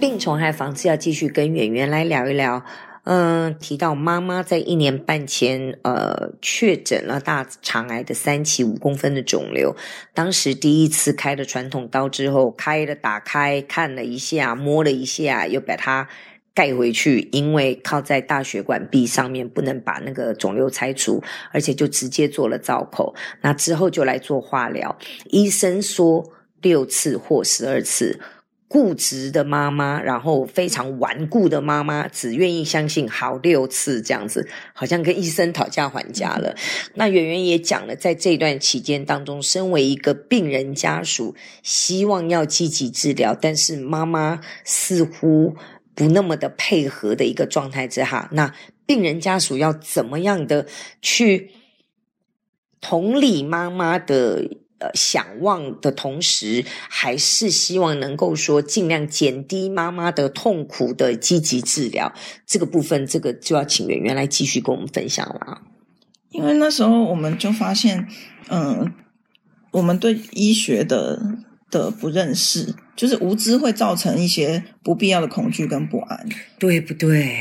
病虫害防治要继续跟圆圆来聊一聊。嗯，提到妈妈在一年半前，呃，确诊了大肠癌的三期五公分的肿瘤。当时第一次开了传统刀之后，开了打开看了一下，摸了一下，又把它盖回去，因为靠在大血管壁上面，不能把那个肿瘤拆除，而且就直接做了造口。那之后就来做化疗，医生说六次或十二次。固执的妈妈，然后非常顽固的妈妈，只愿意相信好六次这样子，好像跟医生讨价还价了。那圆圆也讲了，在这段期间当中，身为一个病人家属，希望要积极治疗，但是妈妈似乎不那么的配合的一个状态之下，那病人家属要怎么样的去同理妈妈的？呃，想望的同时，还是希望能够说尽量减低妈妈的痛苦的积极治疗这个部分，这个就要请圆圆来继续跟我们分享了。因为那时候我们就发现，嗯，我们对医学的的不认识，就是无知会造成一些不必要的恐惧跟不安，对不对？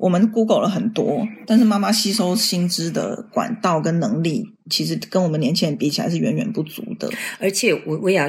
我们 Google 了很多，但是妈妈吸收新知的管道跟能力，其实跟我们年轻人比起来是远远不足的。而且我我也要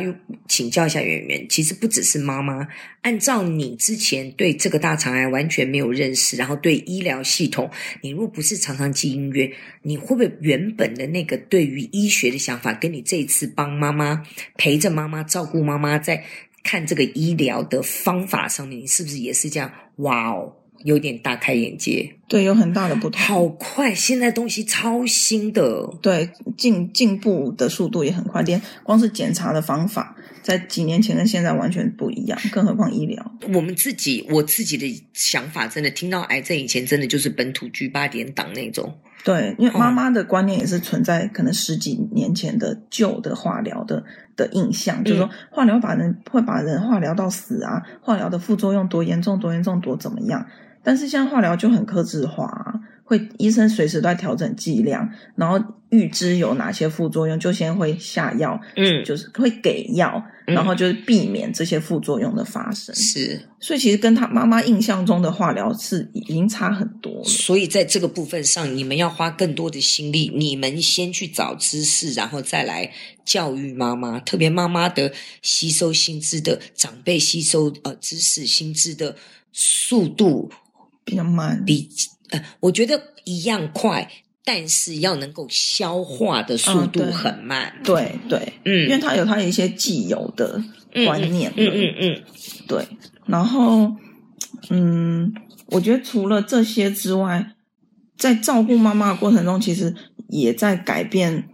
请教一下圆圆，其实不只是妈妈，按照你之前对这个大肠癌完全没有认识，然后对医疗系统，你如果不是常常记音乐，你会不会原本的那个对于医学的想法，跟你这一次帮妈妈陪着妈妈照顾妈妈，在看这个医疗的方法上面，你是不是也是这样？哇哦！有点大开眼界，对，有很大的不同。好快，现在东西超新的，对，进进步的速度也很快。连光是检查的方法，在几年前跟现在完全不一样，更何况医疗。我们自己，我自己的想法，真的听到癌症以前，真的就是本土居八点档那种。对，因为妈妈的观念也是存在可能十几年前的旧的化疗的的印象，嗯、就是说化疗把人会把人化疗到死啊，化疗的副作用多严重，多严重，多怎么样。但是现在化疗就很克制化啊，会医生随时都在调整剂量，然后预知有哪些副作用，就先会下药，嗯，就是会给药，然后就是避免这些副作用的发生。是，所以其实跟他妈妈印象中的化疗是已经差很多了。所以在这个部分上，你们要花更多的心力，你们先去找知识，然后再来教育妈妈。特别妈妈的吸收新知的长辈吸收呃知识新知的速度。比较慢，比呃，我觉得一样快，但是要能够消化的速度很慢。嗯、对对，嗯，因为他有他有一些既有的观念，嗯嗯嗯，嗯嗯对。然后，嗯，我觉得除了这些之外，在照顾妈妈的过程中，其实也在改变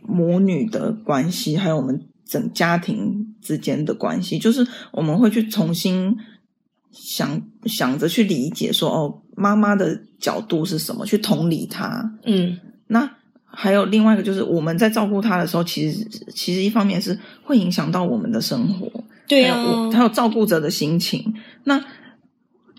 母女的关系，还有我们整家庭之间的关系，就是我们会去重新。想想着去理解说哦，妈妈的角度是什么？去同理她。嗯，那还有另外一个就是我们在照顾她的时候，其实其实一方面是会影响到我们的生活，对啊，还有，还有照顾者的心情。那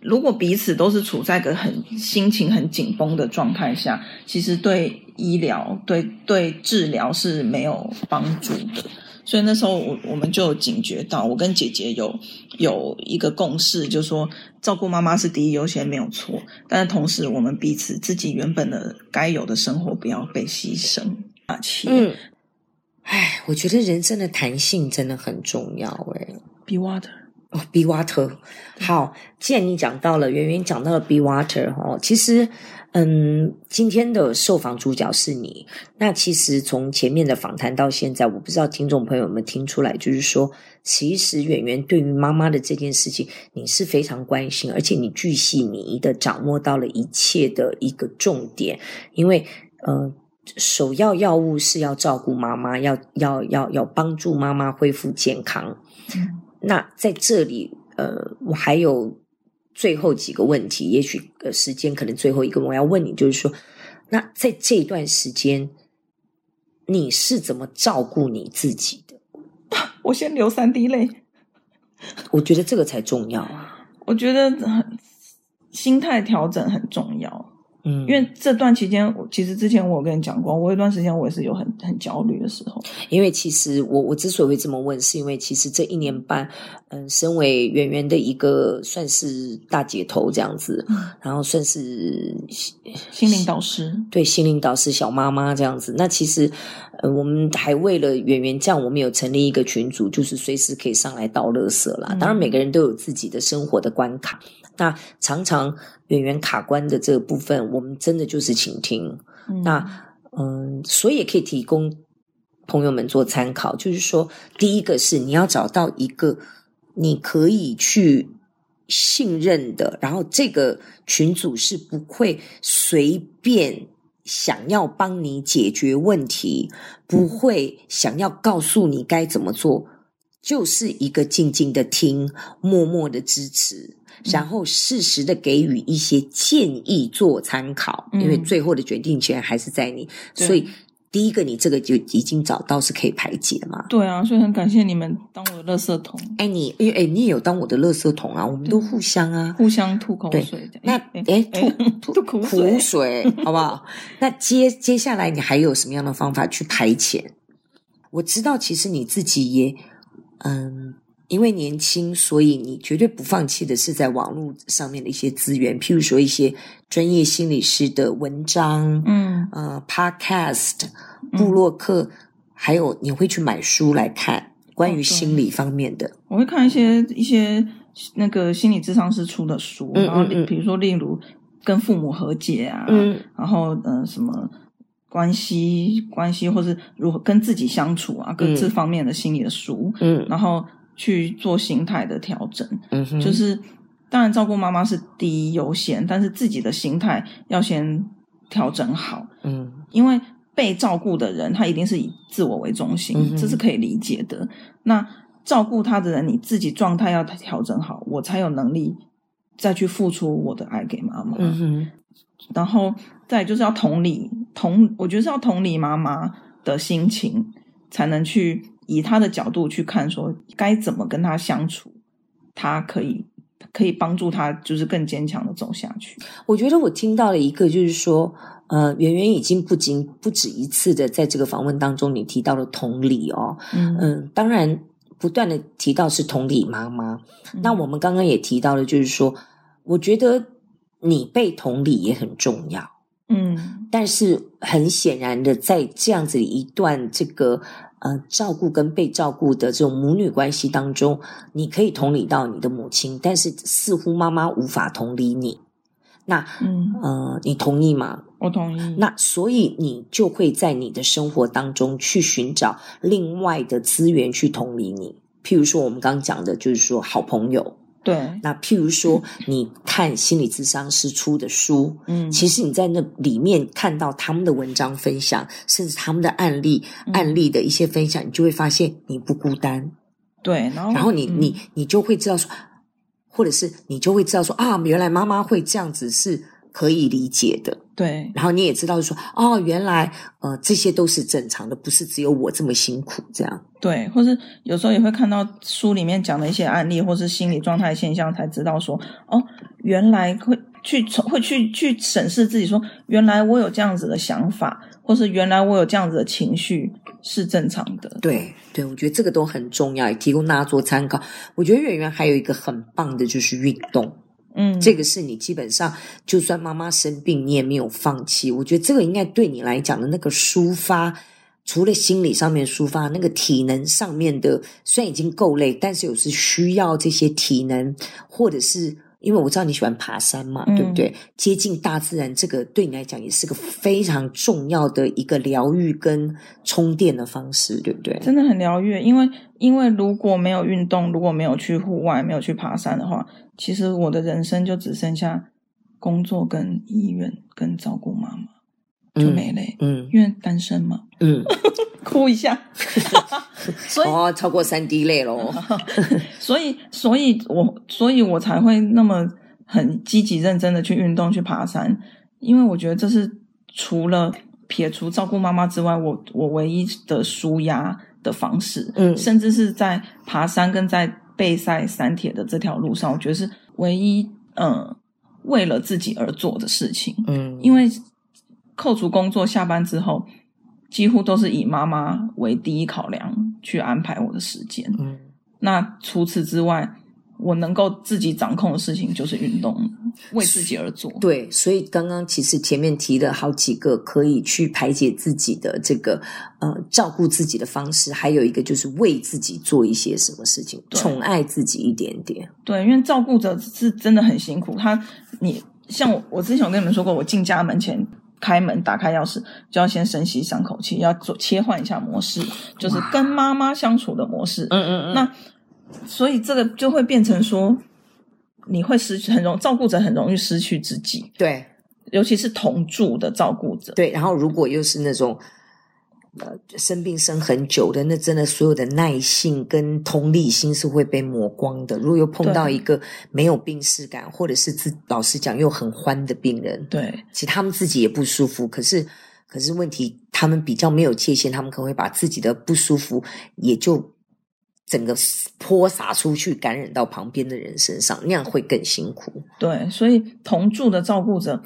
如果彼此都是处在一个很心情很紧绷的状态下，其实对医疗、对对治疗是没有帮助的。所以那时候我我们就警觉到，我跟姐姐有有一个共识，就是说照顾妈妈是第一优先没有错，但是同时我们彼此自己原本的该有的生活不要被牺牲啊！嗯，哎，我觉得人生的弹性真的很重要哎。Be water 哦，Be water。好，既然你讲到了，圆圆讲到了 Be water 哦，其实。嗯，今天的受访主角是你。那其实从前面的访谈到现在，我不知道听众朋友们听出来，就是说，其实圆圆对于妈妈的这件事情，你是非常关心，而且你巨细靡遗的掌握到了一切的一个重点。因为，呃，首要药物是要照顾妈妈，要要要要帮助妈妈恢复健康。嗯，那在这里，呃，我还有。最后几个问题，也许呃时间可能最后一个，我要问你，就是说，那在这段时间，你是怎么照顾你自己的？我先流三滴泪，我觉得这个才重要啊！我觉得心态调整很重要。嗯，因为这段期间，其实之前我有跟你讲过，我有一段时间我也是有很很焦虑的时候。因为其实我我之所以会这么问，是因为其实这一年半，嗯，身为圆圆的一个算是大姐头这样子，嗯、然后算是心灵导师，对，心灵导师小妈妈这样子。那其实，呃，我们还为了圆圆这样，我们有成立一个群组，就是随时可以上来倒垃圾啦。当然，每个人都有自己的生活的关卡。那常常圆圆卡关的这个部分，我们真的就是倾听。嗯那嗯，所以也可以提供朋友们做参考。就是说，第一个是你要找到一个你可以去信任的，然后这个群组是不会随便想要帮你解决问题，不会想要告诉你该怎么做，就是一个静静的听，默默的支持。然后适时的给予一些建议做参考，嗯、因为最后的决定权还是在你。所以第一个，你这个就已经找到是可以排解嘛？对啊，所以很感谢你们当我的垃圾桶。哎，你哎哎，你也有当我的垃圾桶啊？我们都互相啊，互相吐口水。那哎，吐吐苦水，苦水好不好？那接接下来你还有什么样的方法去排遣？我知道，其实你自己也嗯。因为年轻，所以你绝对不放弃的是在网络上面的一些资源，譬如说一些专业心理师的文章，嗯，呃，podcast、部落客，嗯、还有你会去买书来看关于心理方面的。我会看一些一些那个心理智商师出的书，嗯嗯嗯，然后比如说例如跟父母和解啊，嗯，然后呃什么关系关系，或是如何跟自己相处啊，各这方面的心理的书，嗯，然后。去做心态的调整，嗯哼，就是当然照顾妈妈是第一优先，但是自己的心态要先调整好，嗯，因为被照顾的人他一定是以自我为中心，嗯，这是可以理解的。那照顾他的人，你自己状态要调整好，我才有能力再去付出我的爱给妈妈，嗯哼，然后再就是要同理同，我觉得是要同理妈妈的心情，才能去。以他的角度去看，说该怎么跟他相处，他可以可以帮助他，就是更坚强的走下去。我觉得我听到了一个，就是说，呃，圆圆已经不仅不止一次的在这个访问当中，你提到了同理哦，嗯嗯，当然不断的提到是同理妈妈。嗯、那我们刚刚也提到了，就是说，我觉得你被同理也很重要，嗯，但是很显然的，在这样子一段这个。呃，照顾跟被照顾的这种母女关系当中，你可以同理到你的母亲，但是似乎妈妈无法同理你。那，嗯，呃，你同意吗？我同意。那所以你就会在你的生活当中去寻找另外的资源去同理你。譬如说，我们刚刚讲的就是说，好朋友。对，那譬如说，你看心理咨商师出的书，嗯，其实你在那里面看到他们的文章分享，甚至他们的案例、嗯、案例的一些分享，你就会发现你不孤单。对，然后，然后你、嗯、你你就会知道说，或者是你就会知道说啊，原来妈妈会这样子是可以理解的。对，然后你也知道说，哦，原来呃这些都是正常的，不是只有我这么辛苦这样。对，或是有时候也会看到书里面讲的一些案例，或是心理状态现象，才知道说，哦，原来会去会去去审视自己说，说原来我有这样子的想法，或是原来我有这样子的情绪是正常的。对，对，我觉得这个都很重要，也提供大家做参考。我觉得圆圆还有一个很棒的就是运动。嗯，这个是你基本上，就算妈妈生病，你也没有放弃。我觉得这个应该对你来讲的那个抒发，除了心理上面抒发，那个体能上面的，虽然已经够累，但是有时需要这些体能，或者是。因为我知道你喜欢爬山嘛，嗯、对不对？接近大自然，这个对你来讲也是个非常重要的一个疗愈跟充电的方式，对不对？真的很疗愈，因为因为如果没有运动，如果没有去户外，没有去爬山的话，其实我的人生就只剩下工作跟医院跟照顾妈妈，就没了。嗯，因为单身嘛。嗯。哭一下，所以哦，超过三滴泪咯。所以，所以我，所以我才会那么很积极认真的去运动，去爬山，因为我觉得这是除了撇除照顾妈妈之外，我我唯一的舒压的方式。嗯，甚至是在爬山跟在备赛三铁的这条路上，我觉得是唯一嗯为了自己而做的事情。嗯，因为扣除工作下班之后，几乎都是以妈妈为第一考量去安排我的时间。嗯，那除此之外。我能够自己掌控的事情就是运动，为自己而做。对，所以刚刚其实前面提了好几个可以去排解自己的这个呃照顾自己的方式，还有一个就是为自己做一些什么事情，宠爱自己一点点。对，因为照顾者是真的很辛苦。他，你像我，我之前有跟你们说过，我进家门前开门打开钥匙，就要先深吸三口气，要做切换一下模式，就是跟妈妈相处的模式。嗯嗯嗯。那。所以这个就会变成说，你会失去很容照顾者很容易失去自己，对，尤其是同住的照顾者，对。然后如果又是那种呃生病生很久的，那真的所有的耐性跟同理心是会被磨光的。如果又碰到一个没有病识感，或者是自老实讲又很欢的病人，对，其实他们自己也不舒服，可是可是问题他们比较没有界限，他们可能会把自己的不舒服也就。整个泼洒出去，感染到旁边的人身上，那样会更辛苦。对，所以同住的照顾者，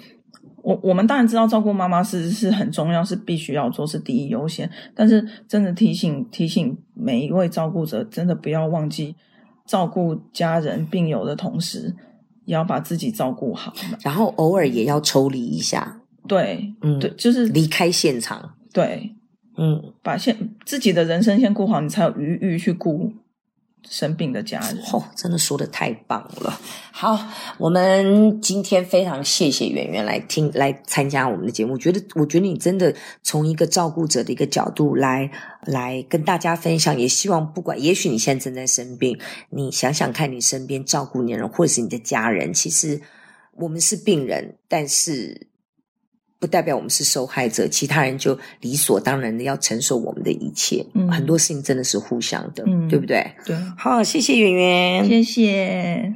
我我们当然知道照顾妈妈是是很重要，是必须要做，是第一优先。但是真的提醒提醒每一位照顾者，真的不要忘记照顾家人病友的同时，也要把自己照顾好。然后偶尔也要抽离一下。对，嗯，对，就是离开现场。对。嗯，把先自己的人生先顾好，你才有余裕去顾生病的家人。哦，真的说得太棒了！好，我们今天非常谢谢圆圆来听来参加我们的节目。我觉得我觉得你真的从一个照顾者的一个角度来来跟大家分享，也希望不管也许你现在正在生病，你想想看你身边照顾你的人或者是你的家人，其实我们是病人，但是。不代表我们是受害者，其他人就理所当然的要承受我们的一切。嗯，很多事情真的是互相的，嗯，对不对？对。好，谢谢圆圆，谢谢。